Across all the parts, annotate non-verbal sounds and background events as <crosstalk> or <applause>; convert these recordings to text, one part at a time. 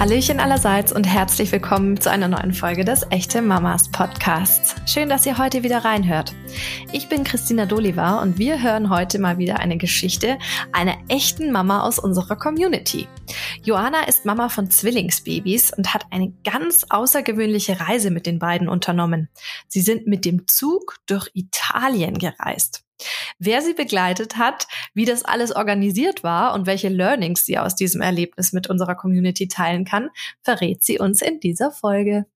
Hallöchen allerseits und herzlich willkommen zu einer neuen Folge des Echte Mamas Podcasts. Schön, dass ihr heute wieder reinhört. Ich bin Christina Doliva und wir hören heute mal wieder eine Geschichte einer echten Mama aus unserer Community. Joanna ist Mama von Zwillingsbabys und hat eine ganz außergewöhnliche Reise mit den beiden unternommen. Sie sind mit dem Zug durch Italien gereist. Wer sie begleitet hat, wie das alles organisiert war und welche Learnings sie aus diesem Erlebnis mit unserer Community teilen kann, verrät sie uns in dieser Folge.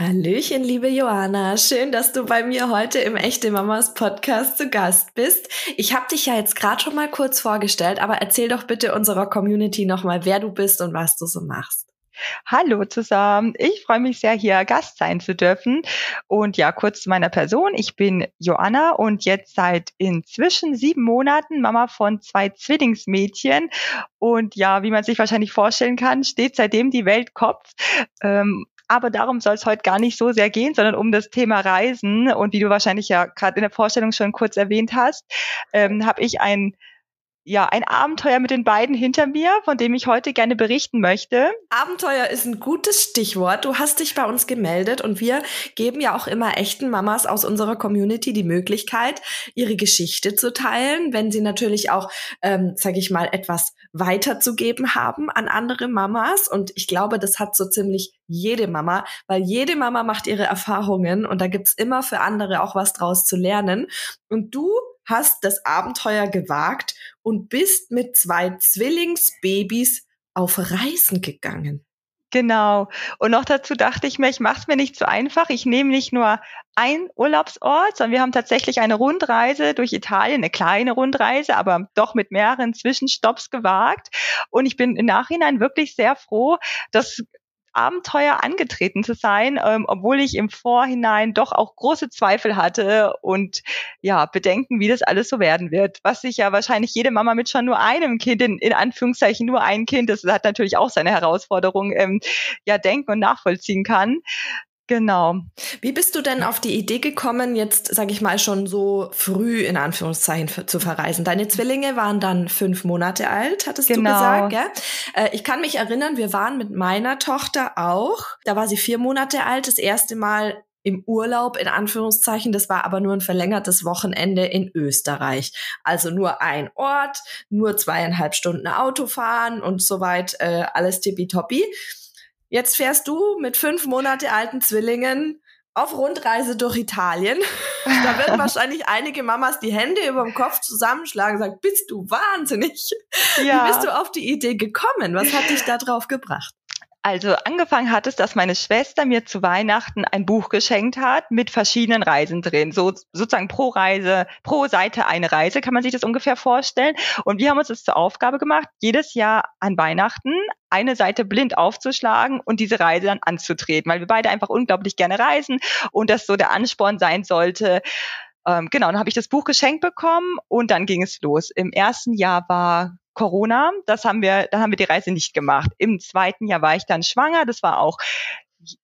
Hallöchen, liebe Johanna. Schön, dass du bei mir heute im Echte Mamas Podcast zu Gast bist. Ich habe dich ja jetzt gerade schon mal kurz vorgestellt, aber erzähl doch bitte unserer Community nochmal, wer du bist und was du so machst. Hallo zusammen. Ich freue mich sehr, hier Gast sein zu dürfen. Und ja, kurz zu meiner Person. Ich bin Joanna und jetzt seit inzwischen sieben Monaten Mama von zwei Zwillingsmädchen. Und ja, wie man sich wahrscheinlich vorstellen kann, steht seitdem die Welt Kopf. Ähm, aber darum soll es heute gar nicht so sehr gehen, sondern um das Thema Reisen. Und wie du wahrscheinlich ja gerade in der Vorstellung schon kurz erwähnt hast, ähm, habe ich ein ja, ein Abenteuer mit den beiden hinter mir, von dem ich heute gerne berichten möchte. Abenteuer ist ein gutes Stichwort. Du hast dich bei uns gemeldet und wir geben ja auch immer echten Mamas aus unserer Community die Möglichkeit, ihre Geschichte zu teilen, wenn sie natürlich auch, ähm, sage ich mal, etwas weiterzugeben haben an andere Mamas. Und ich glaube, das hat so ziemlich jede Mama, weil jede Mama macht ihre Erfahrungen und da gibt's immer für andere auch was draus zu lernen. Und du hast das Abenteuer gewagt und bist mit zwei Zwillingsbabys auf Reisen gegangen. Genau. Und noch dazu dachte ich mir, ich mache es mir nicht so einfach. Ich nehme nicht nur ein Urlaubsort, sondern wir haben tatsächlich eine Rundreise durch Italien, eine kleine Rundreise, aber doch mit mehreren Zwischenstopps gewagt. Und ich bin im Nachhinein wirklich sehr froh, dass Abenteuer angetreten zu sein, ähm, obwohl ich im Vorhinein doch auch große Zweifel hatte und ja, Bedenken, wie das alles so werden wird. Was sich ja wahrscheinlich jede Mama mit schon nur einem Kind, in, in Anführungszeichen nur ein Kind, das hat natürlich auch seine Herausforderung, ähm, ja, denken und nachvollziehen kann. Genau. Wie bist du denn auf die Idee gekommen, jetzt, sage ich mal, schon so früh in Anführungszeichen zu verreisen? Deine Zwillinge waren dann fünf Monate alt, hattest genau. du gesagt, gell? Äh, ich kann mich erinnern, wir waren mit meiner Tochter auch. Da war sie vier Monate alt, das erste Mal im Urlaub in Anführungszeichen. Das war aber nur ein verlängertes Wochenende in Österreich. Also nur ein Ort, nur zweieinhalb Stunden Autofahren und soweit äh, alles tippitoppi. Jetzt fährst du mit fünf Monate alten Zwillingen auf Rundreise durch Italien. <laughs> da werden wahrscheinlich einige Mamas die Hände über dem Kopf zusammenschlagen und sagen, bist du wahnsinnig? Ja. Wie bist du auf die Idee gekommen? Was hat dich da drauf gebracht? Also angefangen hat es, dass meine Schwester mir zu Weihnachten ein Buch geschenkt hat mit verschiedenen Reisen drin. So sozusagen pro Reise, pro Seite eine Reise, kann man sich das ungefähr vorstellen. Und wir haben uns das zur Aufgabe gemacht, jedes Jahr an Weihnachten eine Seite blind aufzuschlagen und diese Reise dann anzutreten, weil wir beide einfach unglaublich gerne reisen und das so der Ansporn sein sollte. Ähm, genau, dann habe ich das Buch geschenkt bekommen und dann ging es los. Im ersten Jahr war Corona, das haben wir, da haben wir die Reise nicht gemacht. Im zweiten Jahr war ich dann schwanger, das war auch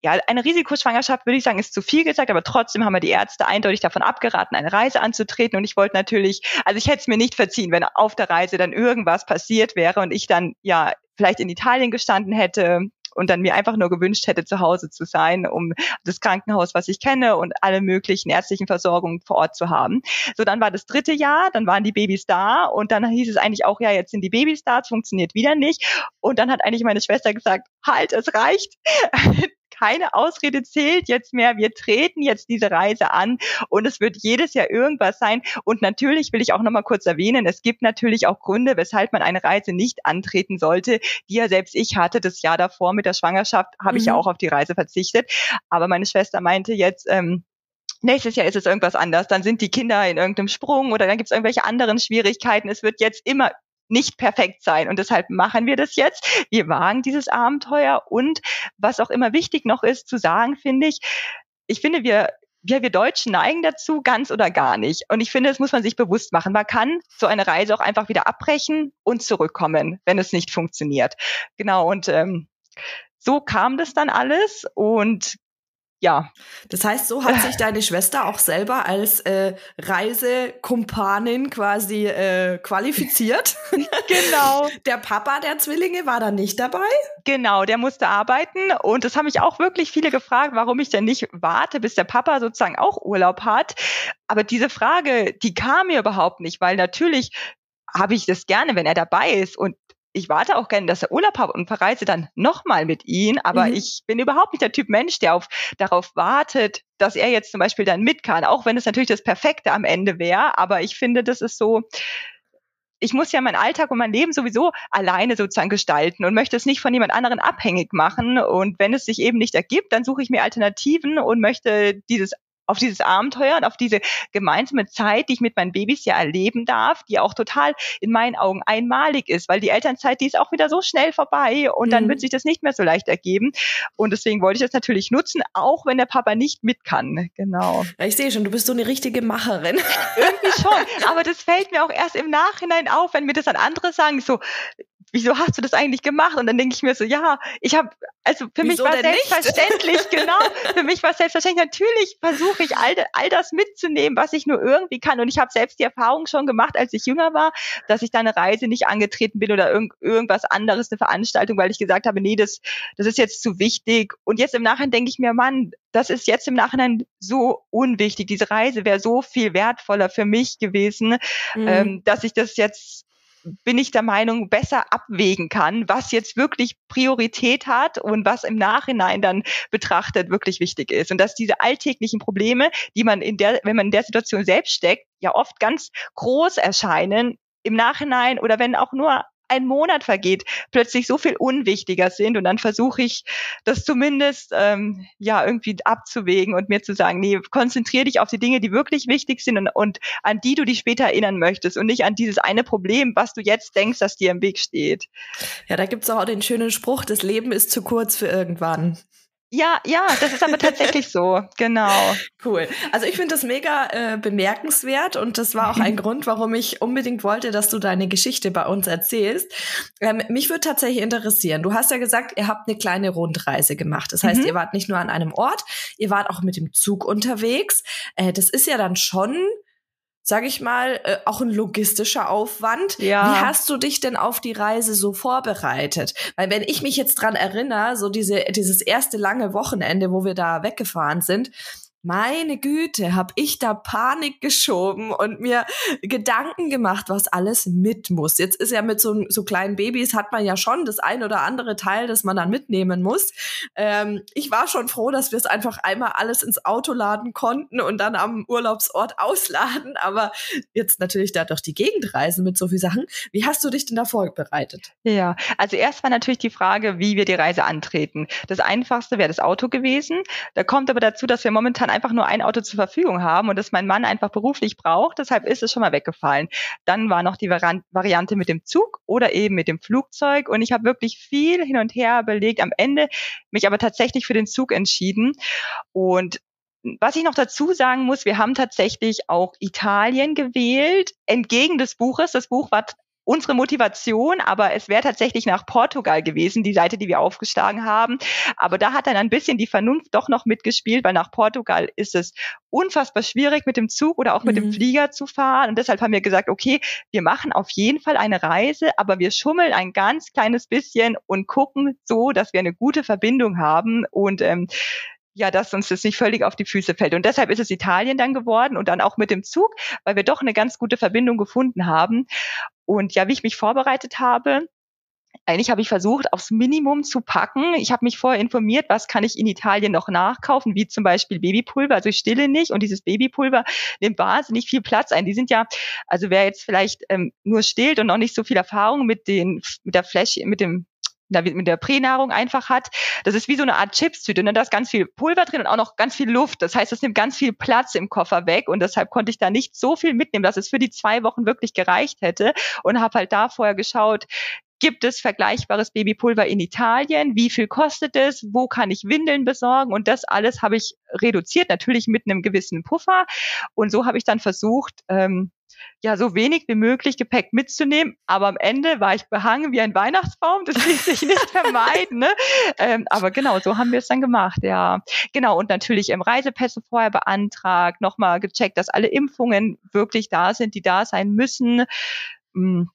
ja, eine Risikoschwangerschaft würde ich sagen, ist zu viel gesagt, aber trotzdem haben wir die Ärzte eindeutig davon abgeraten, eine Reise anzutreten. Und ich wollte natürlich, also ich hätte es mir nicht verziehen, wenn auf der Reise dann irgendwas passiert wäre und ich dann ja vielleicht in Italien gestanden hätte und dann mir einfach nur gewünscht hätte, zu Hause zu sein, um das Krankenhaus, was ich kenne und alle möglichen ärztlichen Versorgungen vor Ort zu haben. So, dann war das dritte Jahr, dann waren die Babys da und dann hieß es eigentlich auch, ja, jetzt sind die Babys da, es funktioniert wieder nicht. Und dann hat eigentlich meine Schwester gesagt, halt, es reicht keine Ausrede zählt jetzt mehr. Wir treten jetzt diese Reise an und es wird jedes Jahr irgendwas sein. Und natürlich will ich auch nochmal kurz erwähnen, es gibt natürlich auch Gründe, weshalb man eine Reise nicht antreten sollte, die ja selbst ich hatte. Das Jahr davor mit der Schwangerschaft habe mhm. ich ja mhm. auch auf die Reise verzichtet. Aber meine Schwester meinte jetzt, ähm, nächstes Jahr ist es irgendwas anders, dann sind die Kinder in irgendeinem Sprung oder dann gibt es irgendwelche anderen Schwierigkeiten. Es wird jetzt immer nicht perfekt sein. Und deshalb machen wir das jetzt. Wir wagen dieses Abenteuer. Und was auch immer wichtig noch ist zu sagen, finde ich, ich finde, wir, wir, wir Deutschen neigen dazu, ganz oder gar nicht. Und ich finde, das muss man sich bewusst machen. Man kann so eine Reise auch einfach wieder abbrechen und zurückkommen, wenn es nicht funktioniert. Genau. Und ähm, so kam das dann alles. Und ja. Das heißt, so hat sich <laughs> deine Schwester auch selber als äh, Reisekumpanin quasi äh, qualifiziert. <laughs> genau. <laughs> Der Papa der Zwillinge war da nicht dabei? Genau, der musste arbeiten und das haben mich auch wirklich viele gefragt, warum ich denn nicht warte, bis der Papa sozusagen auch Urlaub hat. Aber diese Frage, die kam mir überhaupt nicht, weil natürlich habe ich das gerne, wenn er dabei ist und ich warte auch gerne, dass er Urlaub hat und verreise dann nochmal mit ihm. Aber mhm. ich bin überhaupt nicht der Typ Mensch, der auf, darauf wartet, dass er jetzt zum Beispiel dann mit kann. Auch wenn es natürlich das Perfekte am Ende wäre. Aber ich finde, das ist so, ich muss ja meinen Alltag und mein Leben sowieso alleine sozusagen gestalten und möchte es nicht von jemand anderen abhängig machen. Und wenn es sich eben nicht ergibt, dann suche ich mir Alternativen und möchte dieses auf dieses Abenteuer und auf diese gemeinsame Zeit, die ich mit meinen Babys ja erleben darf, die auch total in meinen Augen einmalig ist, weil die Elternzeit, die ist auch wieder so schnell vorbei und dann mhm. wird sich das nicht mehr so leicht ergeben. Und deswegen wollte ich das natürlich nutzen, auch wenn der Papa nicht mit kann. Genau. Ich sehe schon, du bist so eine richtige Macherin. Irgendwie schon. <laughs> Aber das fällt mir auch erst im Nachhinein auf, wenn mir das dann andere sagen, so, wieso hast du das eigentlich gemacht? Und dann denke ich mir so, ja, ich habe, also für wieso mich war selbstverständlich, <laughs> genau, für mich war selbstverständlich, natürlich versuche ich all, all das mitzunehmen, was ich nur irgendwie kann. Und ich habe selbst die Erfahrung schon gemacht, als ich jünger war, dass ich da eine Reise nicht angetreten bin oder irgend, irgendwas anderes, eine Veranstaltung, weil ich gesagt habe, nee, das, das ist jetzt zu wichtig. Und jetzt im Nachhinein denke ich mir, Mann, das ist jetzt im Nachhinein so unwichtig. Diese Reise wäre so viel wertvoller für mich gewesen, mhm. ähm, dass ich das jetzt bin ich der Meinung, besser abwägen kann, was jetzt wirklich Priorität hat und was im Nachhinein dann betrachtet wirklich wichtig ist. Und dass diese alltäglichen Probleme, die man in der, wenn man in der Situation selbst steckt, ja oft ganz groß erscheinen, im Nachhinein oder wenn auch nur ein Monat vergeht, plötzlich so viel unwichtiger sind. Und dann versuche ich das zumindest ähm, ja irgendwie abzuwägen und mir zu sagen, nee, konzentriere dich auf die Dinge, die wirklich wichtig sind und, und an die du dich später erinnern möchtest und nicht an dieses eine Problem, was du jetzt denkst, dass dir im Weg steht. Ja, da gibt's auch den schönen Spruch, das Leben ist zu kurz für irgendwann. Ja, ja, das ist aber tatsächlich so, genau. Cool. Also ich finde das mega äh, bemerkenswert und das war auch ein <laughs> Grund, warum ich unbedingt wollte, dass du deine Geschichte bei uns erzählst. Ähm, mich würde tatsächlich interessieren, du hast ja gesagt, ihr habt eine kleine Rundreise gemacht. Das heißt, mhm. ihr wart nicht nur an einem Ort, ihr wart auch mit dem Zug unterwegs. Äh, das ist ja dann schon sage ich mal, äh, auch ein logistischer Aufwand. Ja. Wie hast du dich denn auf die Reise so vorbereitet? Weil wenn ich mich jetzt dran erinnere, so diese, dieses erste lange Wochenende, wo wir da weggefahren sind, meine Güte, hab ich da Panik geschoben und mir Gedanken gemacht, was alles mit muss. Jetzt ist ja mit so, so kleinen Babys hat man ja schon das ein oder andere Teil, das man dann mitnehmen muss. Ähm, ich war schon froh, dass wir es einfach einmal alles ins Auto laden konnten und dann am Urlaubsort <laughs> ausladen. Aber jetzt natürlich da durch die Gegend reisen mit so viel Sachen. Wie hast du dich denn da vorbereitet? Ja, also erst war natürlich die Frage, wie wir die Reise antreten. Das einfachste wäre das Auto gewesen. Da kommt aber dazu, dass wir momentan einfach nur ein Auto zur Verfügung haben und das mein Mann einfach beruflich braucht. Deshalb ist es schon mal weggefallen. Dann war noch die Variante mit dem Zug oder eben mit dem Flugzeug und ich habe wirklich viel hin und her überlegt. Am Ende mich aber tatsächlich für den Zug entschieden und was ich noch dazu sagen muss, wir haben tatsächlich auch Italien gewählt, entgegen des Buches. Das Buch war unsere Motivation, aber es wäre tatsächlich nach Portugal gewesen, die Seite, die wir aufgeschlagen haben. Aber da hat dann ein bisschen die Vernunft doch noch mitgespielt, weil nach Portugal ist es unfassbar schwierig mit dem Zug oder auch mit mhm. dem Flieger zu fahren. Und deshalb haben wir gesagt, okay, wir machen auf jeden Fall eine Reise, aber wir schummeln ein ganz kleines bisschen und gucken so, dass wir eine gute Verbindung haben. Und ähm, ja, dass uns das nicht völlig auf die Füße fällt. Und deshalb ist es Italien dann geworden und dann auch mit dem Zug, weil wir doch eine ganz gute Verbindung gefunden haben. Und ja, wie ich mich vorbereitet habe, eigentlich habe ich versucht, aufs Minimum zu packen. Ich habe mich vorher informiert, was kann ich in Italien noch nachkaufen, wie zum Beispiel Babypulver. Also ich stille nicht und dieses Babypulver nimmt wahnsinnig viel Platz ein. Die sind ja, also wer jetzt vielleicht ähm, nur stillt und noch nicht so viel Erfahrung mit den, mit der Fläche, mit dem mit der Pränahrung einfach hat. Das ist wie so eine Art Chipstüte. Ne? Da ist ganz viel Pulver drin und auch noch ganz viel Luft. Das heißt, es nimmt ganz viel Platz im Koffer weg und deshalb konnte ich da nicht so viel mitnehmen, dass es für die zwei Wochen wirklich gereicht hätte und habe halt da vorher geschaut, Gibt es vergleichbares Babypulver in Italien? Wie viel kostet es? Wo kann ich Windeln besorgen? Und das alles habe ich reduziert, natürlich mit einem gewissen Puffer. Und so habe ich dann versucht, ähm, ja so wenig wie möglich Gepäck mitzunehmen. Aber am Ende war ich behangen wie ein Weihnachtsbaum. Das ließ sich nicht <laughs> vermeiden. Ne? Ähm, aber genau, so haben wir es dann gemacht. Ja, genau. Und natürlich im Reisepässe vorher beantragt, nochmal gecheckt, dass alle Impfungen wirklich da sind, die da sein müssen. Hm.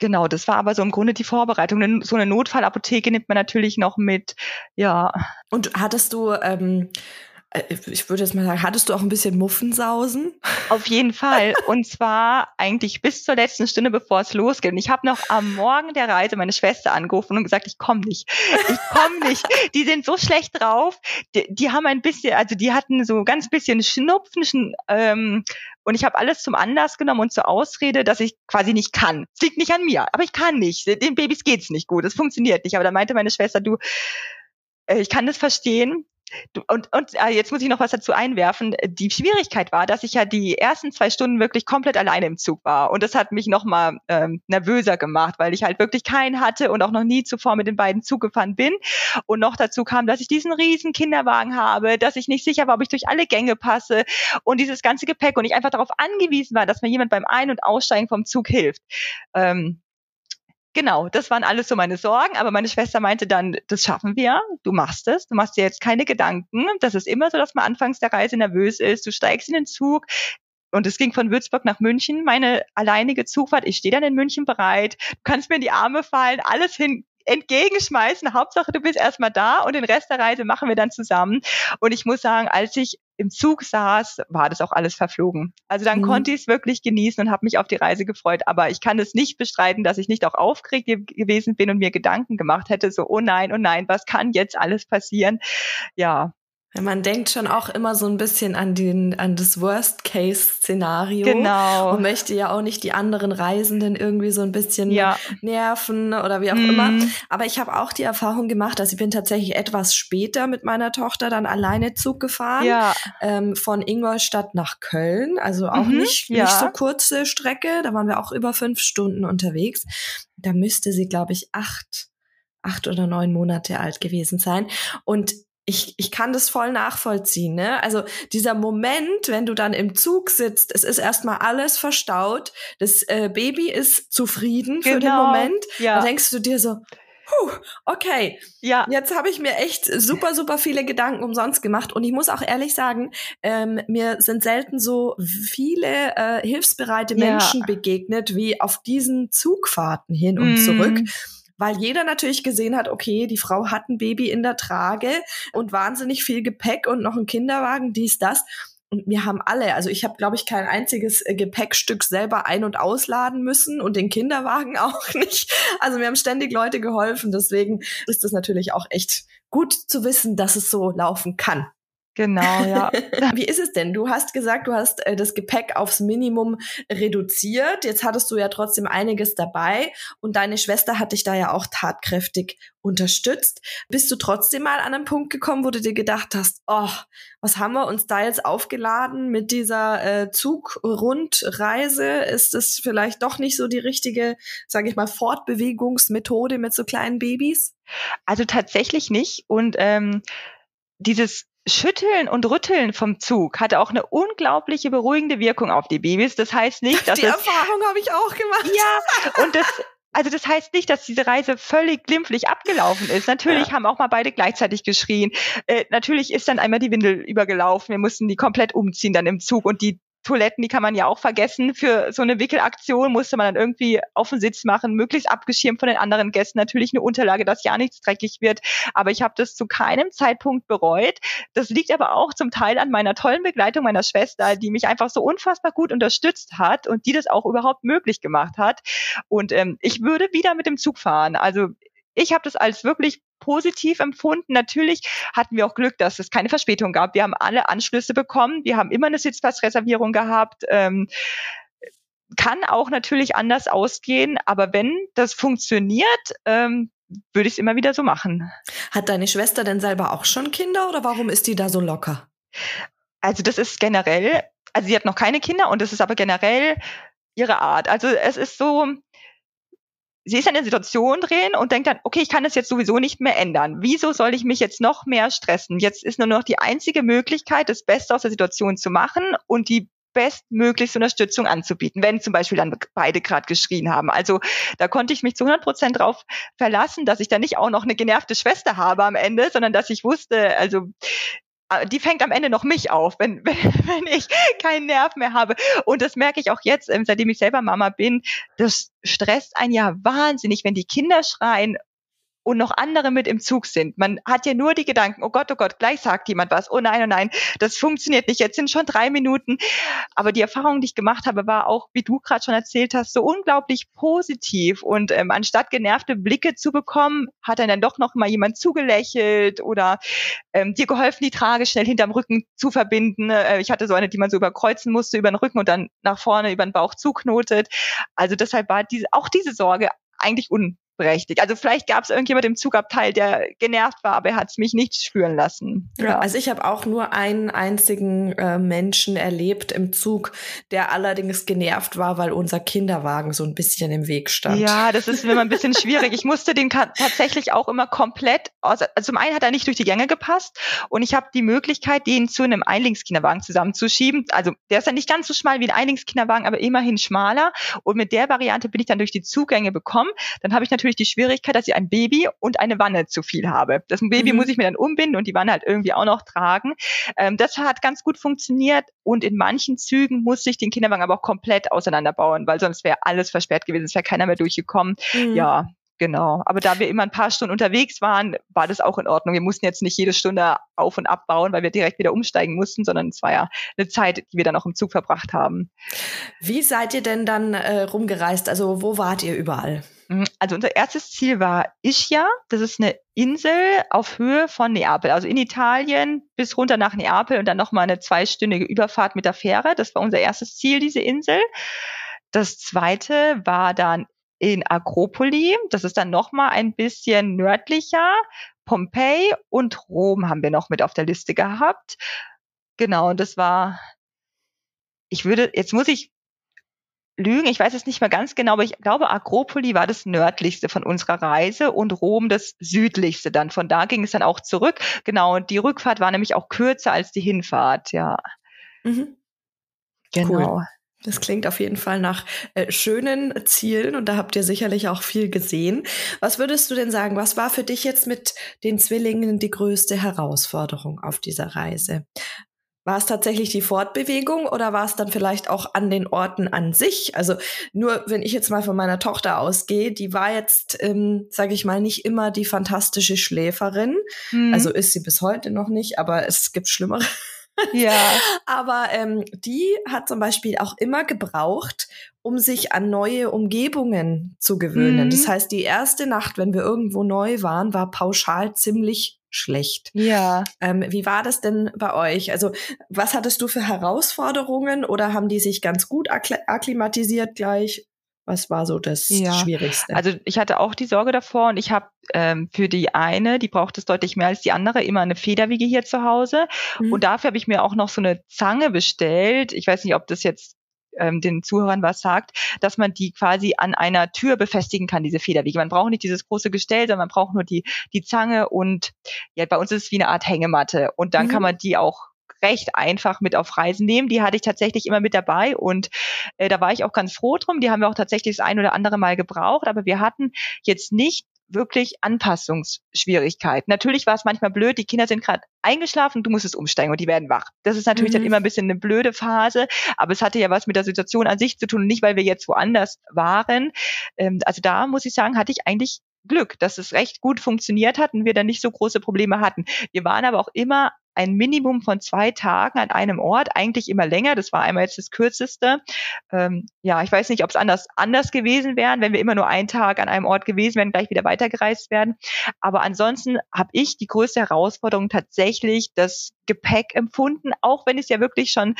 Genau, das war aber so im Grunde die Vorbereitung. So eine Notfallapotheke nimmt man natürlich noch mit. Ja. Und hattest du ähm, äh, ich würde jetzt mal sagen, hattest du auch ein bisschen Muffensausen? Auf jeden Fall. Und zwar eigentlich bis zur letzten Stunde, bevor es losgeht. Und ich habe noch am Morgen der Reise meine Schwester angerufen und gesagt, ich komme nicht. Ich komme nicht. Die sind so schlecht drauf. Die, die, haben ein bisschen, also die hatten so ganz bisschen Schnupfen. Ähm, und ich habe alles zum Anlass genommen und zur Ausrede, dass ich quasi nicht kann. Es liegt nicht an mir, aber ich kann nicht. Den Babys geht's nicht gut. Es funktioniert nicht. Aber da meinte meine Schwester, du, äh, ich kann das verstehen, und, und äh, jetzt muss ich noch was dazu einwerfen. Die Schwierigkeit war, dass ich ja die ersten zwei Stunden wirklich komplett alleine im Zug war. Und das hat mich noch mal ähm, nervöser gemacht, weil ich halt wirklich keinen hatte und auch noch nie zuvor mit den beiden Zug gefahren bin. Und noch dazu kam, dass ich diesen riesen Kinderwagen habe, dass ich nicht sicher war, ob ich durch alle Gänge passe und dieses ganze Gepäck und ich einfach darauf angewiesen war, dass mir jemand beim Ein- und Aussteigen vom Zug hilft. Ähm, Genau, das waren alles so meine Sorgen, aber meine Schwester meinte dann, das schaffen wir, du machst es, du machst dir jetzt keine Gedanken. Das ist immer so, dass man anfangs der Reise nervös ist, du steigst in den Zug, und es ging von Würzburg nach München, meine alleinige Zugfahrt. Ich stehe dann in München bereit. Du kannst mir in die Arme fallen, alles hin, entgegenschmeißen. Hauptsache, du bist erstmal da und den Rest der Reise machen wir dann zusammen. Und ich muss sagen, als ich im Zug saß, war das auch alles verflogen. Also dann mhm. konnte ich es wirklich genießen und habe mich auf die Reise gefreut. Aber ich kann es nicht bestreiten, dass ich nicht auch aufgeregt gewesen bin und mir Gedanken gemacht hätte, so, oh nein, oh nein, was kann jetzt alles passieren? Ja, man denkt schon auch immer so ein bisschen an den, an das Worst-Case-Szenario. Genau. Und möchte ja auch nicht die anderen Reisenden irgendwie so ein bisschen ja. nerven oder wie auch mm. immer. Aber ich habe auch die Erfahrung gemacht, dass ich bin tatsächlich etwas später mit meiner Tochter dann alleine Zug gefahren. Ja. Ähm, von Ingolstadt nach Köln. Also auch mhm, nicht, ja. nicht so kurze Strecke. Da waren wir auch über fünf Stunden unterwegs. Da müsste sie, glaube ich, acht acht oder neun Monate alt gewesen sein. Und ich, ich kann das voll nachvollziehen. Ne? Also dieser Moment, wenn du dann im Zug sitzt, es ist erstmal alles verstaut, das äh, Baby ist zufrieden genau. für den genau. Moment, ja. dann denkst du dir so, Puh, okay. Ja. Jetzt habe ich mir echt super, super viele Gedanken umsonst gemacht. Und ich muss auch ehrlich sagen, ähm, mir sind selten so viele äh, hilfsbereite Menschen ja. begegnet wie auf diesen Zugfahrten hin und mm. zurück weil jeder natürlich gesehen hat, okay, die Frau hat ein Baby in der Trage und wahnsinnig viel Gepäck und noch ein Kinderwagen, dies, das. Und wir haben alle, also ich habe, glaube ich, kein einziges äh, Gepäckstück selber ein- und ausladen müssen und den Kinderwagen <laughs> auch nicht. Also mir haben ständig Leute geholfen. Deswegen ist es natürlich auch echt gut zu wissen, dass es so laufen kann. Genau, ja. <laughs> Wie ist es denn? Du hast gesagt, du hast äh, das Gepäck aufs Minimum reduziert. Jetzt hattest du ja trotzdem einiges dabei und deine Schwester hat dich da ja auch tatkräftig unterstützt. Bist du trotzdem mal an einen Punkt gekommen, wo du dir gedacht hast, oh, was haben wir uns da jetzt aufgeladen mit dieser äh, Zugrundreise? Ist es vielleicht doch nicht so die richtige, sage ich mal, Fortbewegungsmethode mit so kleinen Babys? Also tatsächlich nicht und ähm, dieses Schütteln und Rütteln vom Zug hatte auch eine unglaubliche beruhigende Wirkung auf die Babys. Das heißt nicht, dass die Erfahrung habe ich auch gemacht. Ja, und das also das heißt nicht, dass diese Reise völlig glimpflich abgelaufen ist. Natürlich ja. haben auch mal beide gleichzeitig geschrien. Äh, natürlich ist dann einmal die Windel übergelaufen. Wir mussten die komplett umziehen dann im Zug und die Toiletten, die kann man ja auch vergessen. Für so eine Wickelaktion musste man dann irgendwie auf den Sitz machen, möglichst abgeschirmt von den anderen Gästen. Natürlich eine Unterlage, dass ja nichts dreckig wird. Aber ich habe das zu keinem Zeitpunkt bereut. Das liegt aber auch zum Teil an meiner tollen Begleitung meiner Schwester, die mich einfach so unfassbar gut unterstützt hat und die das auch überhaupt möglich gemacht hat. Und ähm, ich würde wieder mit dem Zug fahren. Also ich habe das als wirklich positiv empfunden. Natürlich hatten wir auch Glück, dass es keine Verspätung gab. Wir haben alle Anschlüsse bekommen. Wir haben immer eine Sitzplatzreservierung gehabt. Ähm, kann auch natürlich anders ausgehen, aber wenn das funktioniert, ähm, würde ich es immer wieder so machen. Hat deine Schwester denn selber auch schon Kinder oder warum ist die da so locker? Also das ist generell, also sie hat noch keine Kinder und das ist aber generell ihre Art. Also es ist so, sie ist in der Situation drin und denkt dann, okay, ich kann das jetzt sowieso nicht mehr ändern. Wieso soll ich mich jetzt noch mehr stressen? Jetzt ist nur noch die einzige Möglichkeit, das Beste aus der Situation zu machen und die bestmöglichste Unterstützung anzubieten, wenn zum Beispiel dann beide gerade geschrien haben. Also da konnte ich mich zu 100 Prozent drauf verlassen, dass ich da nicht auch noch eine genervte Schwester habe am Ende, sondern dass ich wusste, also die fängt am Ende noch mich auf, wenn, <laughs> wenn, wenn ich keinen Nerv mehr habe. Und das merke ich auch jetzt, ähm, seitdem ich selber Mama bin. Das stresst einen ja wahnsinnig, wenn die Kinder schreien und noch andere mit im Zug sind. Man hat ja nur die Gedanken, oh Gott, oh Gott, gleich sagt jemand was, oh nein, oh nein, das funktioniert nicht, jetzt sind schon drei Minuten. Aber die Erfahrung, die ich gemacht habe, war auch, wie du gerade schon erzählt hast, so unglaublich positiv. Und ähm, anstatt genervte Blicke zu bekommen, hat dann, dann doch noch mal jemand zugelächelt oder ähm, dir geholfen, die Trage schnell hinterm Rücken zu verbinden. Äh, ich hatte so eine, die man so überkreuzen musste über den Rücken und dann nach vorne über den Bauch zuknotet. Also deshalb war diese, auch diese Sorge eigentlich un berechtigt. Also vielleicht gab es irgendjemand im Zugabteil, der genervt war, aber er hat es mich nicht spüren lassen. Ja, also ich habe auch nur einen einzigen äh, Menschen erlebt im Zug, der allerdings genervt war, weil unser Kinderwagen so ein bisschen im Weg stand. Ja, das ist immer ein bisschen schwierig. Ich musste den tatsächlich auch immer komplett, aus, also zum einen hat er nicht durch die Gänge gepasst und ich habe die Möglichkeit, den zu einem Einlingskinderwagen zusammenzuschieben. Also der ist ja nicht ganz so schmal wie ein Einlingskinderwagen, aber immerhin schmaler. Und mit der Variante bin ich dann durch die Zugänge bekommen. Dann habe ich natürlich natürlich die Schwierigkeit, dass ich ein Baby und eine Wanne zu viel habe. Das Baby mhm. muss ich mir dann umbinden und die Wanne halt irgendwie auch noch tragen. Ähm, das hat ganz gut funktioniert und in manchen Zügen musste ich den Kinderwagen aber auch komplett auseinanderbauen, weil sonst wäre alles versperrt gewesen, es wäre keiner mehr durchgekommen. Mhm. Ja, Genau. Aber da wir immer ein paar Stunden unterwegs waren, war das auch in Ordnung. Wir mussten jetzt nicht jede Stunde auf und abbauen, weil wir direkt wieder umsteigen mussten, sondern es war ja eine Zeit, die wir dann auch im Zug verbracht haben. Wie seid ihr denn dann äh, rumgereist? Also wo wart ihr überall? Mhm. Also unser erstes Ziel war Ischia. Das ist eine Insel auf Höhe von Neapel, also in Italien bis runter nach Neapel und dann nochmal eine zweistündige Überfahrt mit der Fähre. Das war unser erstes Ziel, diese Insel. Das zweite war dann in Agropoli. Das ist dann nochmal ein bisschen nördlicher. Pompeji und Rom haben wir noch mit auf der Liste gehabt. Genau, und das war, ich würde, jetzt muss ich lügen, ich weiß es nicht mehr ganz genau, aber ich glaube, Agropoli war das nördlichste von unserer Reise und Rom das südlichste dann. Von da ging es dann auch zurück. Genau, und die Rückfahrt war nämlich auch kürzer als die Hinfahrt, ja. Mhm. Genau. Cool. Das klingt auf jeden Fall nach äh, schönen Zielen und da habt ihr sicherlich auch viel gesehen. Was würdest du denn sagen, was war für dich jetzt mit den Zwillingen die größte Herausforderung auf dieser Reise? War es tatsächlich die Fortbewegung oder war es dann vielleicht auch an den Orten an sich? Also nur wenn ich jetzt mal von meiner Tochter ausgehe, die war jetzt, ähm, sage ich mal, nicht immer die fantastische Schläferin. Mhm. Also ist sie bis heute noch nicht, aber es gibt Schlimmere. Ja. <laughs> aber ähm, die hat zum Beispiel auch immer gebraucht, um sich an neue Umgebungen zu gewöhnen. Mhm. Das heißt, die erste Nacht, wenn wir irgendwo neu waren, war pauschal ziemlich schlecht. Ja. Ähm, wie war das denn bei euch? Also, was hattest du für Herausforderungen oder haben die sich ganz gut akklimatisiert gleich? Was war so das ja. Schwierigste? Also ich hatte auch die Sorge davor und ich habe ähm, für die eine, die braucht es deutlich mehr als die andere, immer eine Federwiege hier zu Hause. Mhm. Und dafür habe ich mir auch noch so eine Zange bestellt. Ich weiß nicht, ob das jetzt ähm, den Zuhörern was sagt, dass man die quasi an einer Tür befestigen kann, diese Federwiege. Man braucht nicht dieses große Gestell, sondern man braucht nur die, die Zange und ja, bei uns ist es wie eine Art Hängematte. Und dann mhm. kann man die auch recht einfach mit auf Reisen nehmen. Die hatte ich tatsächlich immer mit dabei und äh, da war ich auch ganz froh drum. Die haben wir auch tatsächlich das ein oder andere Mal gebraucht, aber wir hatten jetzt nicht wirklich Anpassungsschwierigkeiten. Natürlich war es manchmal blöd, die Kinder sind gerade eingeschlafen, du musstest umsteigen und die werden wach. Das ist natürlich mhm. dann immer ein bisschen eine blöde Phase, aber es hatte ja was mit der Situation an sich zu tun, nicht weil wir jetzt woanders waren. Ähm, also da muss ich sagen, hatte ich eigentlich Glück, dass es recht gut funktioniert hat und wir dann nicht so große Probleme hatten. Wir waren aber auch immer ein Minimum von zwei Tagen an einem Ort, eigentlich immer länger. Das war einmal jetzt das kürzeste. Ähm, ja, ich weiß nicht, ob es anders anders gewesen wären, wenn wir immer nur einen Tag an einem Ort gewesen wären, gleich wieder weitergereist werden. Aber ansonsten habe ich die größte Herausforderung tatsächlich das Gepäck empfunden, auch wenn es ja wirklich schon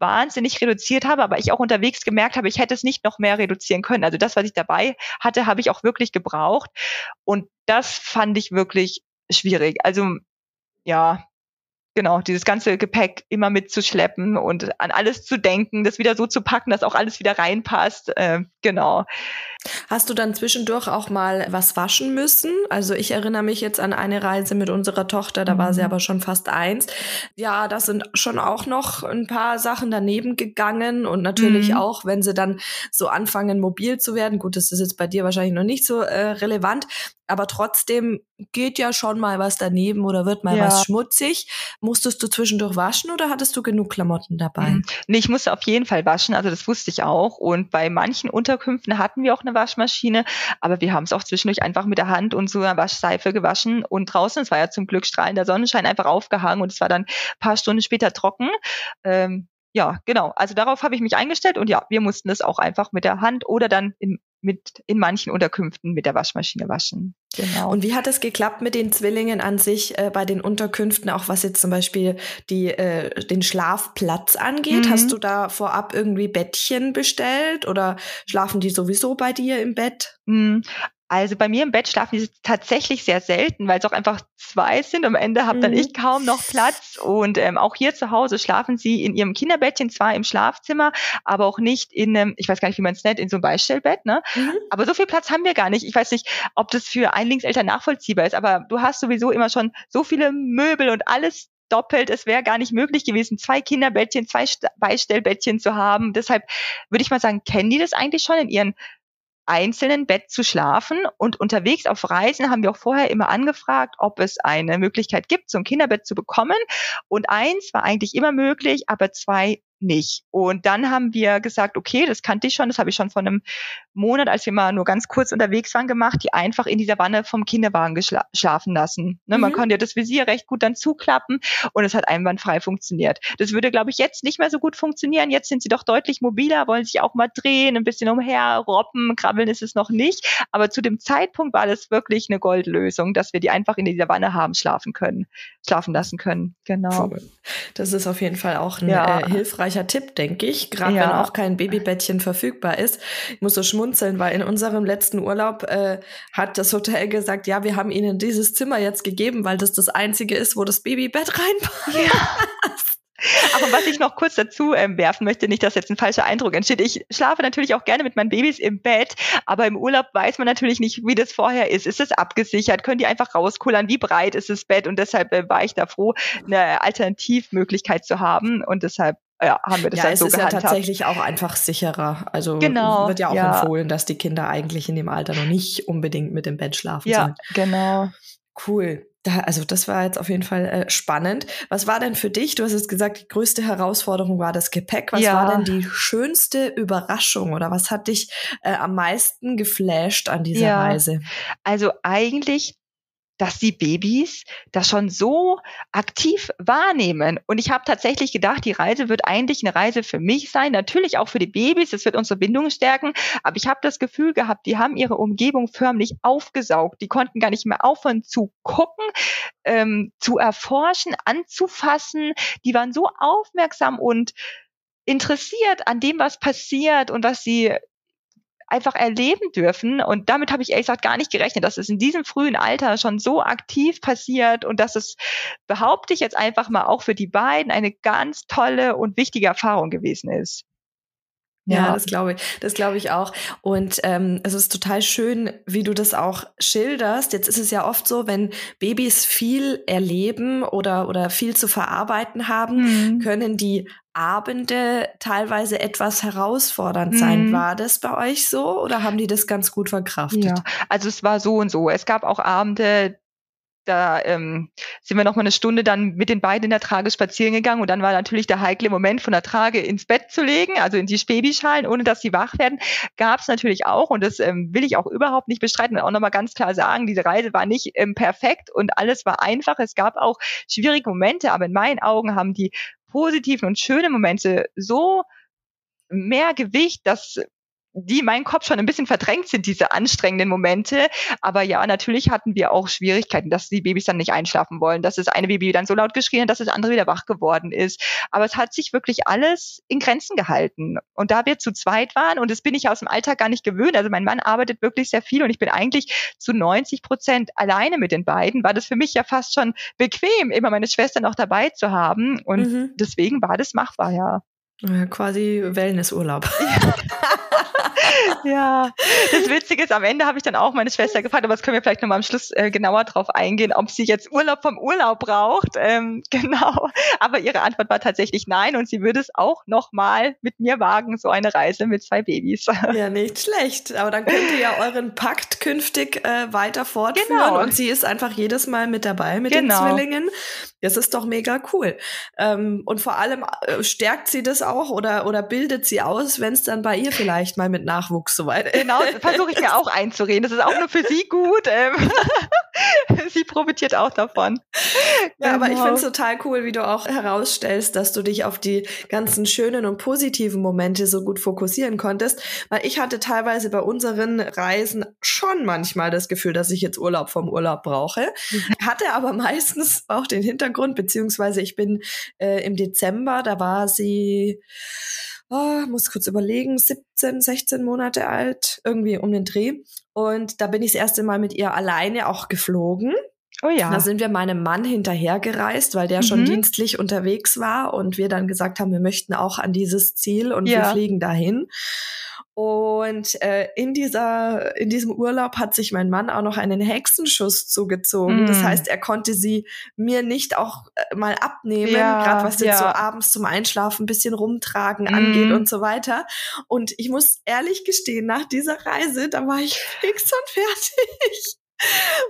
wahnsinnig reduziert habe, aber ich auch unterwegs gemerkt habe, ich hätte es nicht noch mehr reduzieren können. Also das, was ich dabei hatte, habe ich auch wirklich gebraucht. Und das fand ich wirklich schwierig. Also ja, genau, dieses ganze Gepäck immer mitzuschleppen und an alles zu denken, das wieder so zu packen, dass auch alles wieder reinpasst. Äh, genau. Hast du dann zwischendurch auch mal was waschen müssen? Also ich erinnere mich jetzt an eine Reise mit unserer Tochter, da war sie mhm. aber schon fast eins. Ja, da sind schon auch noch ein paar Sachen daneben gegangen und natürlich mhm. auch, wenn sie dann so anfangen, mobil zu werden. Gut, das ist jetzt bei dir wahrscheinlich noch nicht so äh, relevant, aber trotzdem geht ja schon mal was daneben oder wird mal ja. was schmutzig. Musstest du zwischendurch waschen oder hattest du genug Klamotten dabei? Mhm. Nee, ich musste auf jeden Fall waschen, also das wusste ich auch. Und bei manchen Unterkünften hatten wir auch eine Waschmaschine, aber wir haben es auch zwischendurch einfach mit der Hand und so einer Waschseife gewaschen. Und draußen, es war ja zum Glück strahlender Sonnenschein, einfach aufgehangen und es war dann ein paar Stunden später trocken. Ähm, ja, genau. Also darauf habe ich mich eingestellt und ja, wir mussten es auch einfach mit der Hand oder dann in, mit in manchen Unterkünften mit der Waschmaschine waschen. Genau. Und wie hat es geklappt mit den Zwillingen an sich äh, bei den Unterkünften, auch was jetzt zum Beispiel die, äh, den Schlafplatz angeht? Mhm. Hast du da vorab irgendwie Bettchen bestellt oder schlafen die sowieso bei dir im Bett? Mhm. Also bei mir im Bett schlafen die tatsächlich sehr selten, weil es auch einfach zwei sind. Am Ende habe mhm. dann ich kaum noch Platz. Und ähm, auch hier zu Hause schlafen sie in ihrem Kinderbettchen, zwar im Schlafzimmer, aber auch nicht in einem, ich weiß gar nicht, wie man es nennt, in so einem Beistellbett. Ne? Mhm. Aber so viel Platz haben wir gar nicht. Ich weiß nicht, ob das für Einlingseltern nachvollziehbar ist, aber du hast sowieso immer schon so viele Möbel und alles doppelt. Es wäre gar nicht möglich gewesen, zwei Kinderbettchen, zwei Beistellbettchen zu haben. Deshalb würde ich mal sagen, kennen die das eigentlich schon in ihren einzelnen Bett zu schlafen. Und unterwegs auf Reisen haben wir auch vorher immer angefragt, ob es eine Möglichkeit gibt, so ein Kinderbett zu bekommen. Und eins war eigentlich immer möglich, aber zwei nicht. Und dann haben wir gesagt, okay, das kannte ich schon, das habe ich schon vor einem Monat, als wir mal nur ganz kurz unterwegs waren, gemacht, die einfach in dieser Wanne vom Kinderwagen geschlafen lassen. Ne, mhm. Man konnte ja das Visier recht gut dann zuklappen und es hat einwandfrei funktioniert. Das würde, glaube ich, jetzt nicht mehr so gut funktionieren. Jetzt sind sie doch deutlich mobiler, wollen sich auch mal drehen, ein bisschen umherroppen, krabbeln ist es noch nicht. Aber zu dem Zeitpunkt war das wirklich eine Goldlösung, dass wir die einfach in dieser Wanne haben schlafen können, schlafen lassen können. Genau. Das ist auf jeden Fall auch ein ja. äh, hilfreicher Tipp, denke ich. Gerade ja. wenn auch kein Babybettchen verfügbar ist. Ich muss so schmunzeln, weil in unserem letzten Urlaub äh, hat das Hotel gesagt, ja, wir haben ihnen dieses Zimmer jetzt gegeben, weil das das einzige ist, wo das Babybett <laughs> reinpasst. Ja. Aber was ich noch kurz dazu ähm, werfen möchte, nicht, dass jetzt ein falscher Eindruck entsteht. Ich schlafe natürlich auch gerne mit meinen Babys im Bett, aber im Urlaub weiß man natürlich nicht, wie das vorher ist. Ist es abgesichert? Können die einfach rauskullern? Wie breit ist das Bett? Und deshalb äh, war ich da froh, eine Alternativmöglichkeit zu haben. Und deshalb ja, haben wir das ja, halt es so ist gehandhabt. ja tatsächlich auch einfach sicherer. Also genau, wird ja auch ja. empfohlen, dass die Kinder eigentlich in dem Alter noch nicht unbedingt mit dem Bett schlafen ja, sollen. genau. Cool. Da, also das war jetzt auf jeden Fall äh, spannend. Was war denn für dich? Du hast jetzt gesagt, die größte Herausforderung war das Gepäck. Was ja. war denn die schönste Überraschung oder was hat dich äh, am meisten geflasht an dieser ja. Reise? Also eigentlich dass die Babys das schon so aktiv wahrnehmen. Und ich habe tatsächlich gedacht, die Reise wird eigentlich eine Reise für mich sein, natürlich auch für die Babys, es wird unsere Bindung stärken, aber ich habe das Gefühl gehabt, die haben ihre Umgebung förmlich aufgesaugt. Die konnten gar nicht mehr aufhören zu gucken, ähm, zu erforschen, anzufassen. Die waren so aufmerksam und interessiert an dem, was passiert und was sie einfach erleben dürfen. Und damit habe ich ehrlich gesagt gar nicht gerechnet, dass es in diesem frühen Alter schon so aktiv passiert und dass es, behaupte ich jetzt einfach mal, auch für die beiden eine ganz tolle und wichtige Erfahrung gewesen ist. Ja, ja, das glaube ich. Das glaube ich auch. Und ähm, es ist total schön, wie du das auch schilderst. Jetzt ist es ja oft so, wenn Babys viel erleben oder, oder viel zu verarbeiten haben, mhm. können die Abende teilweise etwas herausfordernd sein. Mhm. War das bei euch so oder haben die das ganz gut verkraftet? Ja, also es war so und so. Es gab auch Abende, da ähm, sind wir noch mal eine Stunde dann mit den beiden in der Trage spazieren gegangen. Und dann war natürlich der heikle Moment von der Trage ins Bett zu legen, also in die Babyschalen, ohne dass sie wach werden, gab es natürlich auch. Und das ähm, will ich auch überhaupt nicht bestreiten. Und auch nochmal ganz klar sagen, diese Reise war nicht ähm, perfekt und alles war einfach. Es gab auch schwierige Momente, aber in meinen Augen haben die positiven und schönen Momente so mehr Gewicht, dass die in meinem Kopf schon ein bisschen verdrängt sind, diese anstrengenden Momente. Aber ja, natürlich hatten wir auch Schwierigkeiten, dass die Babys dann nicht einschlafen wollen, dass das eine Baby dann so laut geschrien hat, dass das andere wieder wach geworden ist. Aber es hat sich wirklich alles in Grenzen gehalten. Und da wir zu zweit waren, und das bin ich aus dem Alltag gar nicht gewöhnt, also mein Mann arbeitet wirklich sehr viel und ich bin eigentlich zu 90 Prozent alleine mit den beiden, war das für mich ja fast schon bequem, immer meine Schwester noch dabei zu haben. Und mhm. deswegen war das machbar, ja. Ja, quasi Wellnessurlaub. ja, <laughs> <laughs> das Witzige ist, am Ende habe ich dann auch meine Schwester gefragt, aber das können wir vielleicht nochmal am Schluss äh, genauer drauf eingehen, ob sie jetzt Urlaub vom Urlaub braucht. Ähm, <laughs> genau. Aber ihre Antwort war tatsächlich nein und sie würde es auch nochmal mit mir wagen, so eine Reise mit zwei Babys. <laughs> Ja, nicht schlecht. Aber dann könnt ihr ja euren Pakt künftig äh, weiter fortführen genau. und sie ist einfach jedes Mal mit dabei mit genau. den Zwillingen. Das ist doch mega cool. Ähm, und vor allem äh, stärkt sie das auch oder, oder bildet sie aus, wenn es dann bei ihr vielleicht mal mit Nachwuchs soweit. Genau, versuche ich mir auch einzureden. Das ist auch nur für sie gut. Ähm, <laughs> sie profitiert auch davon. Ja, genau. aber ich finde es total cool, wie du auch herausstellst, dass du dich auf die ganzen schönen und positiven Momente so gut fokussieren konntest. Weil ich hatte teilweise bei unseren Reisen schon manchmal das Gefühl, dass ich jetzt Urlaub vom Urlaub brauche. Mhm. Hatte aber meistens auch den Hintergrund, beziehungsweise ich bin äh, im Dezember, da war sie oh, muss kurz überlegen, 17, 16 Monate alt, irgendwie um den Dreh. Und da bin ich das erste Mal mit ihr alleine auch geflogen. Oh ja. Da sind wir meinem Mann hinterhergereist, weil der mhm. schon dienstlich unterwegs war und wir dann gesagt haben, wir möchten auch an dieses Ziel und ja. wir fliegen dahin. Und äh, in dieser in diesem Urlaub hat sich mein Mann auch noch einen Hexenschuss zugezogen. Mm. Das heißt, er konnte sie mir nicht auch äh, mal abnehmen, ja, gerade was jetzt ja. so abends zum Einschlafen ein bisschen rumtragen mm. angeht und so weiter. Und ich muss ehrlich gestehen, nach dieser Reise, da war ich <laughs> fix und fertig.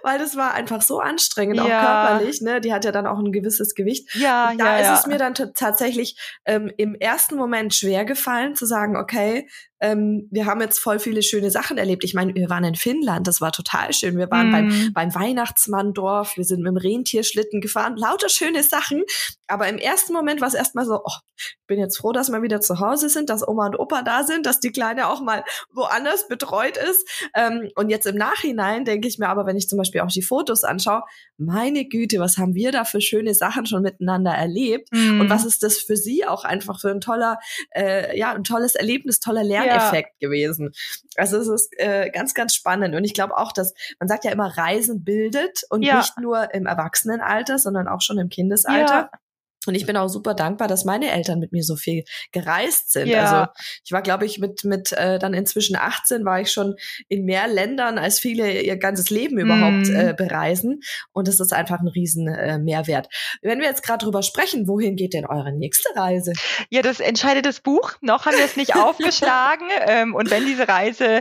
Weil das war einfach so anstrengend, ja. auch körperlich. Ne? Die hat ja dann auch ein gewisses Gewicht. Ja, da ja, ist ja. es mir dann tatsächlich ähm, im ersten Moment schwer gefallen zu sagen, okay, ähm, wir haben jetzt voll viele schöne Sachen erlebt. Ich meine, wir waren in Finnland, das war total schön. Wir waren mm. beim, mhm. beim Weihnachtsmanndorf, wir sind mit dem Rentierschlitten gefahren, lauter schöne Sachen. Aber im ersten Moment war es erstmal so, oh, ich bin jetzt froh, dass wir wieder zu Hause sind, dass Oma und Opa da sind, dass die Kleine auch mal woanders betreut ist. Ähm, und jetzt im Nachhinein denke ich mir aber, wenn ich zum Beispiel auch die Fotos anschaue, meine Güte, was haben wir da für schöne Sachen schon miteinander erlebt? Mm. Und was ist das für sie auch einfach für ein toller, äh, ja, ein tolles Erlebnis, toller Lern Lerneffekt ja. gewesen. Also es ist äh, ganz, ganz spannend. Und ich glaube auch, dass man sagt ja immer, Reisen bildet und ja. nicht nur im Erwachsenenalter, sondern auch schon im Kindesalter. Ja. Und ich bin auch super dankbar, dass meine Eltern mit mir so viel gereist sind. Ja. Also ich war, glaube ich, mit mit äh, dann inzwischen 18 war ich schon in mehr Ländern, als viele ihr ganzes Leben überhaupt mm. äh, bereisen. Und das ist einfach ein riesen äh, Mehrwert. Wenn wir jetzt gerade drüber sprechen, wohin geht denn eure nächste Reise? Ja, das entscheidet das Buch. Noch haben wir es nicht <laughs> aufgeschlagen. Ähm, und wenn diese Reise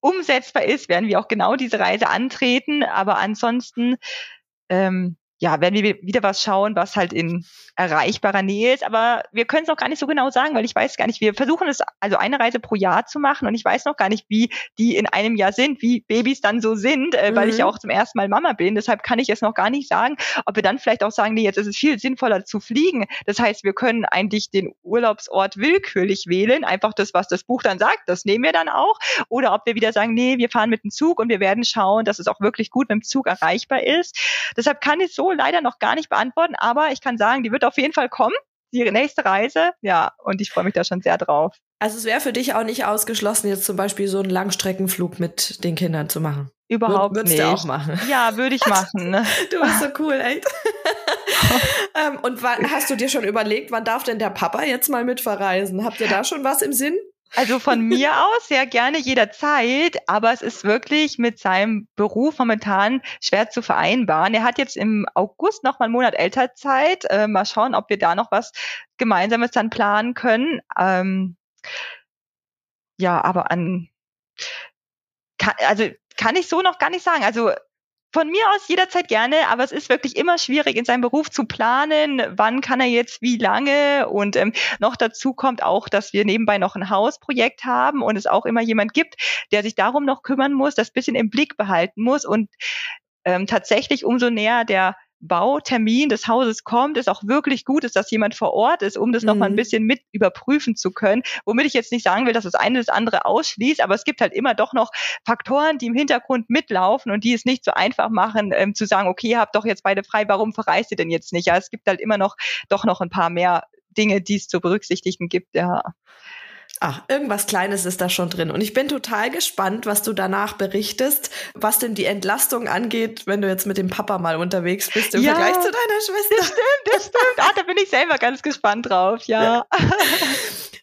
umsetzbar ist, werden wir auch genau diese Reise antreten. Aber ansonsten ähm, ja, werden wir wieder was schauen, was halt in erreichbarer Nähe ist. Aber wir können es auch gar nicht so genau sagen, weil ich weiß gar nicht, wir versuchen es also eine Reise pro Jahr zu machen und ich weiß noch gar nicht, wie die in einem Jahr sind, wie Babys dann so sind, äh, mhm. weil ich ja mhm. auch zum ersten Mal Mama bin. Deshalb kann ich es noch gar nicht sagen, ob wir dann vielleicht auch sagen, nee, jetzt ist es viel sinnvoller zu fliegen. Das heißt, wir können eigentlich den Urlaubsort willkürlich wählen, einfach das, was das Buch dann sagt, das nehmen wir dann auch. Oder ob wir wieder sagen, nee, wir fahren mit dem Zug und wir werden schauen, dass es auch wirklich gut mit dem Zug erreichbar ist. Deshalb kann ich so leider noch gar nicht beantworten, aber ich kann sagen, die wird auf jeden Fall kommen. Die nächste Reise, ja, und ich freue mich da schon sehr drauf. Also es wäre für dich auch nicht ausgeschlossen, jetzt zum Beispiel so einen Langstreckenflug mit den Kindern zu machen. Überhaupt Würdest nicht. Würdest du auch machen? Ja, würde ich machen. Ne? <laughs> du bist so cool, echt. <laughs> ähm, und wann, hast du dir schon überlegt, wann darf denn der Papa jetzt mal mit verreisen? Habt ihr da schon was im Sinn? Also von <laughs> mir aus sehr gerne jederzeit, aber es ist wirklich mit seinem Beruf momentan schwer zu vereinbaren. Er hat jetzt im August noch mal einen Monat Elternzeit. Äh, mal schauen, ob wir da noch was Gemeinsames dann planen können. Ähm, ja, aber an, kann, also kann ich so noch gar nicht sagen. Also von mir aus jederzeit gerne, aber es ist wirklich immer schwierig, in seinem Beruf zu planen, wann kann er jetzt wie lange. Und ähm, noch dazu kommt auch, dass wir nebenbei noch ein Hausprojekt haben und es auch immer jemand gibt, der sich darum noch kümmern muss, das bisschen im Blick behalten muss. Und ähm, tatsächlich umso näher der Bautermin des Hauses kommt, es auch wirklich gut ist, dass jemand vor Ort ist, um das mhm. nochmal ein bisschen mit überprüfen zu können. Womit ich jetzt nicht sagen will, dass das eine das andere ausschließt, aber es gibt halt immer doch noch Faktoren, die im Hintergrund mitlaufen und die es nicht so einfach machen, ähm, zu sagen, okay, ihr habt doch jetzt beide frei, warum verreist ihr denn jetzt nicht? Ja, es gibt halt immer noch doch noch ein paar mehr Dinge, die es zu berücksichtigen gibt, ja. Ach, irgendwas Kleines ist da schon drin. Und ich bin total gespannt, was du danach berichtest, was denn die Entlastung angeht, wenn du jetzt mit dem Papa mal unterwegs bist im ja, Vergleich zu deiner Schwester. Das stimmt, das stimmt. Ah, da bin ich selber ganz gespannt drauf, ja.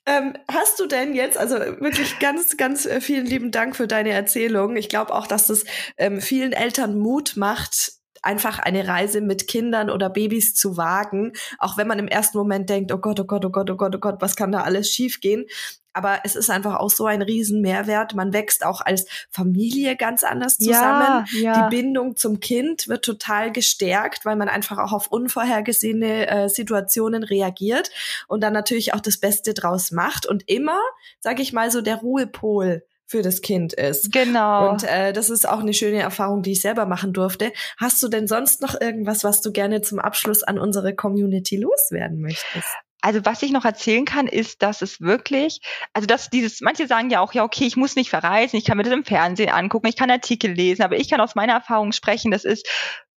ähm, hast du denn jetzt, also wirklich ganz, ganz äh, vielen lieben Dank für deine Erzählung. Ich glaube auch, dass es ähm, vielen Eltern Mut macht, einfach eine Reise mit Kindern oder Babys zu wagen, auch wenn man im ersten Moment denkt, oh Gott, oh Gott, oh Gott, oh Gott, oh Gott, was kann da alles schiefgehen? aber es ist einfach auch so ein riesen Mehrwert. Man wächst auch als Familie ganz anders zusammen. Ja, ja. Die Bindung zum Kind wird total gestärkt, weil man einfach auch auf unvorhergesehene äh, Situationen reagiert und dann natürlich auch das Beste draus macht und immer, sage ich mal, so der Ruhepol für das Kind ist. Genau. Und äh, das ist auch eine schöne Erfahrung, die ich selber machen durfte. Hast du denn sonst noch irgendwas, was du gerne zum Abschluss an unsere Community loswerden möchtest? Also was ich noch erzählen kann, ist, dass es wirklich, also dass dieses, manche sagen ja auch, ja, okay, ich muss nicht verreisen, ich kann mir das im Fernsehen angucken, ich kann Artikel lesen, aber ich kann aus meiner Erfahrung sprechen, das ist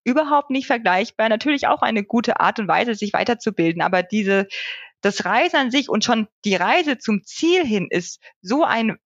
überhaupt nicht vergleichbar. Natürlich auch eine gute Art und Weise, sich weiterzubilden, aber diese, das Reisen an sich und schon die Reise zum Ziel hin ist so ein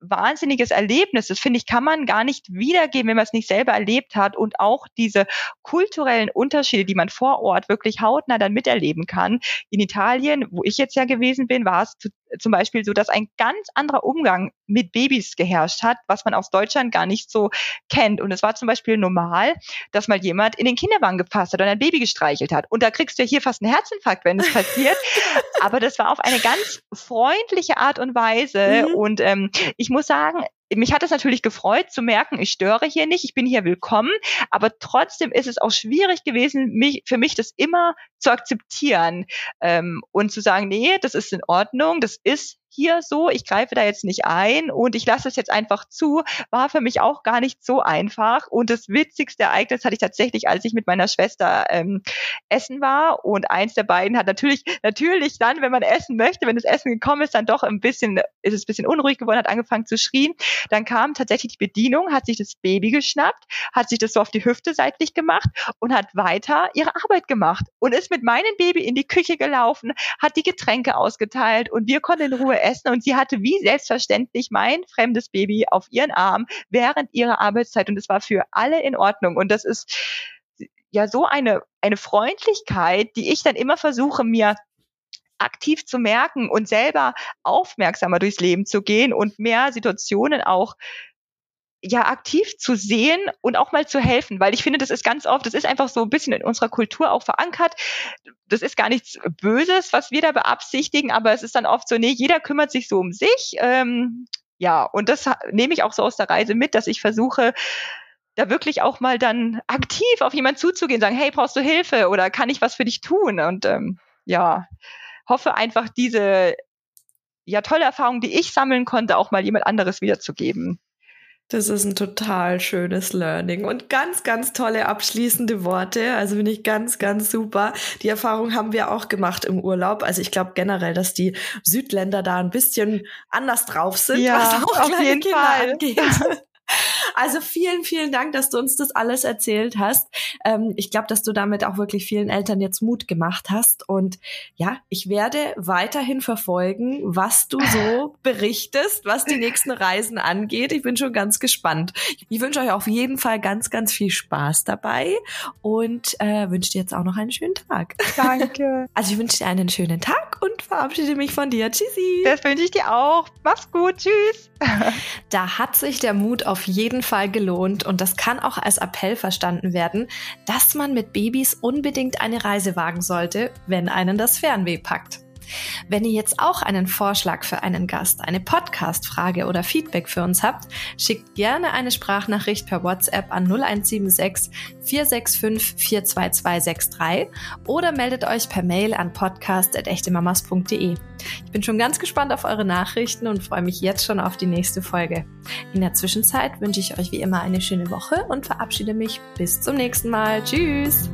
wahnsinniges Erlebnis. Das finde ich, kann man gar nicht wiedergeben, wenn man es nicht selber erlebt hat. Und auch diese kulturellen Unterschiede, die man vor Ort wirklich hautnah dann miterleben kann. In Italien, wo ich jetzt ja gewesen bin, war es zu, zum Beispiel so, dass ein ganz anderer Umgang mit Babys geherrscht hat, was man aus Deutschland gar nicht so kennt. Und es war zum Beispiel normal, dass mal jemand in den Kinderwagen gefasst hat und ein Baby gestreichelt hat. Und da kriegst du ja hier fast einen Herzinfarkt, wenn es passiert. <laughs> Aber das war auf eine ganz freundliche Art und Weise. Mhm. Und ähm, ich muss sagen, mich hat es natürlich gefreut zu merken, ich störe hier nicht, ich bin hier willkommen, aber trotzdem ist es auch schwierig gewesen, mich, für mich das immer zu akzeptieren ähm, und zu sagen, nee, das ist in Ordnung, das ist hier so, ich greife da jetzt nicht ein und ich lasse es jetzt einfach zu, war für mich auch gar nicht so einfach. Und das witzigste Ereignis hatte ich tatsächlich, als ich mit meiner Schwester ähm, essen war. Und eins der beiden hat natürlich, natürlich dann, wenn man essen möchte, wenn das Essen gekommen ist, dann doch ein bisschen, ist es ein bisschen unruhig geworden, hat angefangen zu schrien. Dann kam tatsächlich die Bedienung, hat sich das Baby geschnappt, hat sich das so auf die Hüfte seitlich gemacht und hat weiter ihre Arbeit gemacht und ist mit meinem Baby in die Küche gelaufen, hat die Getränke ausgeteilt und wir konnten in Ruhe essen und sie hatte wie selbstverständlich mein fremdes Baby auf ihren Arm während ihrer Arbeitszeit. Und es war für alle in Ordnung. Und das ist ja so eine, eine Freundlichkeit, die ich dann immer versuche, mir aktiv zu merken und selber aufmerksamer durchs Leben zu gehen und mehr Situationen auch ja aktiv zu sehen und auch mal zu helfen, weil ich finde, das ist ganz oft, das ist einfach so ein bisschen in unserer Kultur auch verankert. Das ist gar nichts Böses, was wir da beabsichtigen, aber es ist dann oft so, nee, jeder kümmert sich so um sich. Ähm, ja, und das nehme ich auch so aus der Reise mit, dass ich versuche, da wirklich auch mal dann aktiv auf jemanden zuzugehen, sagen, hey, brauchst du Hilfe oder kann ich was für dich tun? Und ähm, ja, hoffe einfach diese ja tolle Erfahrung, die ich sammeln konnte, auch mal jemand anderes wiederzugeben. Das ist ein total schönes Learning und ganz, ganz tolle abschließende Worte. Also finde ich ganz, ganz super. Die Erfahrung haben wir auch gemacht im Urlaub. Also ich glaube generell, dass die Südländer da ein bisschen anders drauf sind, ja, was auch auf jeden Kinder Fall. angeht. <laughs> Also vielen, vielen Dank, dass du uns das alles erzählt hast. Ähm, ich glaube, dass du damit auch wirklich vielen Eltern jetzt Mut gemacht hast. Und ja, ich werde weiterhin verfolgen, was du so <laughs> berichtest, was die nächsten Reisen angeht. Ich bin schon ganz gespannt. Ich wünsche euch auf jeden Fall ganz, ganz viel Spaß dabei und äh, wünsche dir jetzt auch noch einen schönen Tag. Danke. <laughs> Also ich wünsche dir einen schönen Tag und verabschiede mich von dir. Tschüssi. Das wünsche ich dir auch. Mach's gut. Tschüss. Da hat sich der Mut auf jeden Fall gelohnt und das kann auch als Appell verstanden werden, dass man mit Babys unbedingt eine Reise wagen sollte, wenn einen das Fernweh packt. Wenn ihr jetzt auch einen Vorschlag für einen Gast, eine Podcast-Frage oder Feedback für uns habt, schickt gerne eine Sprachnachricht per WhatsApp an 0176 465 42263 oder meldet euch per Mail an podcast.echtemamas.de. Ich bin schon ganz gespannt auf eure Nachrichten und freue mich jetzt schon auf die nächste Folge. In der Zwischenzeit wünsche ich euch wie immer eine schöne Woche und verabschiede mich bis zum nächsten Mal. Tschüss!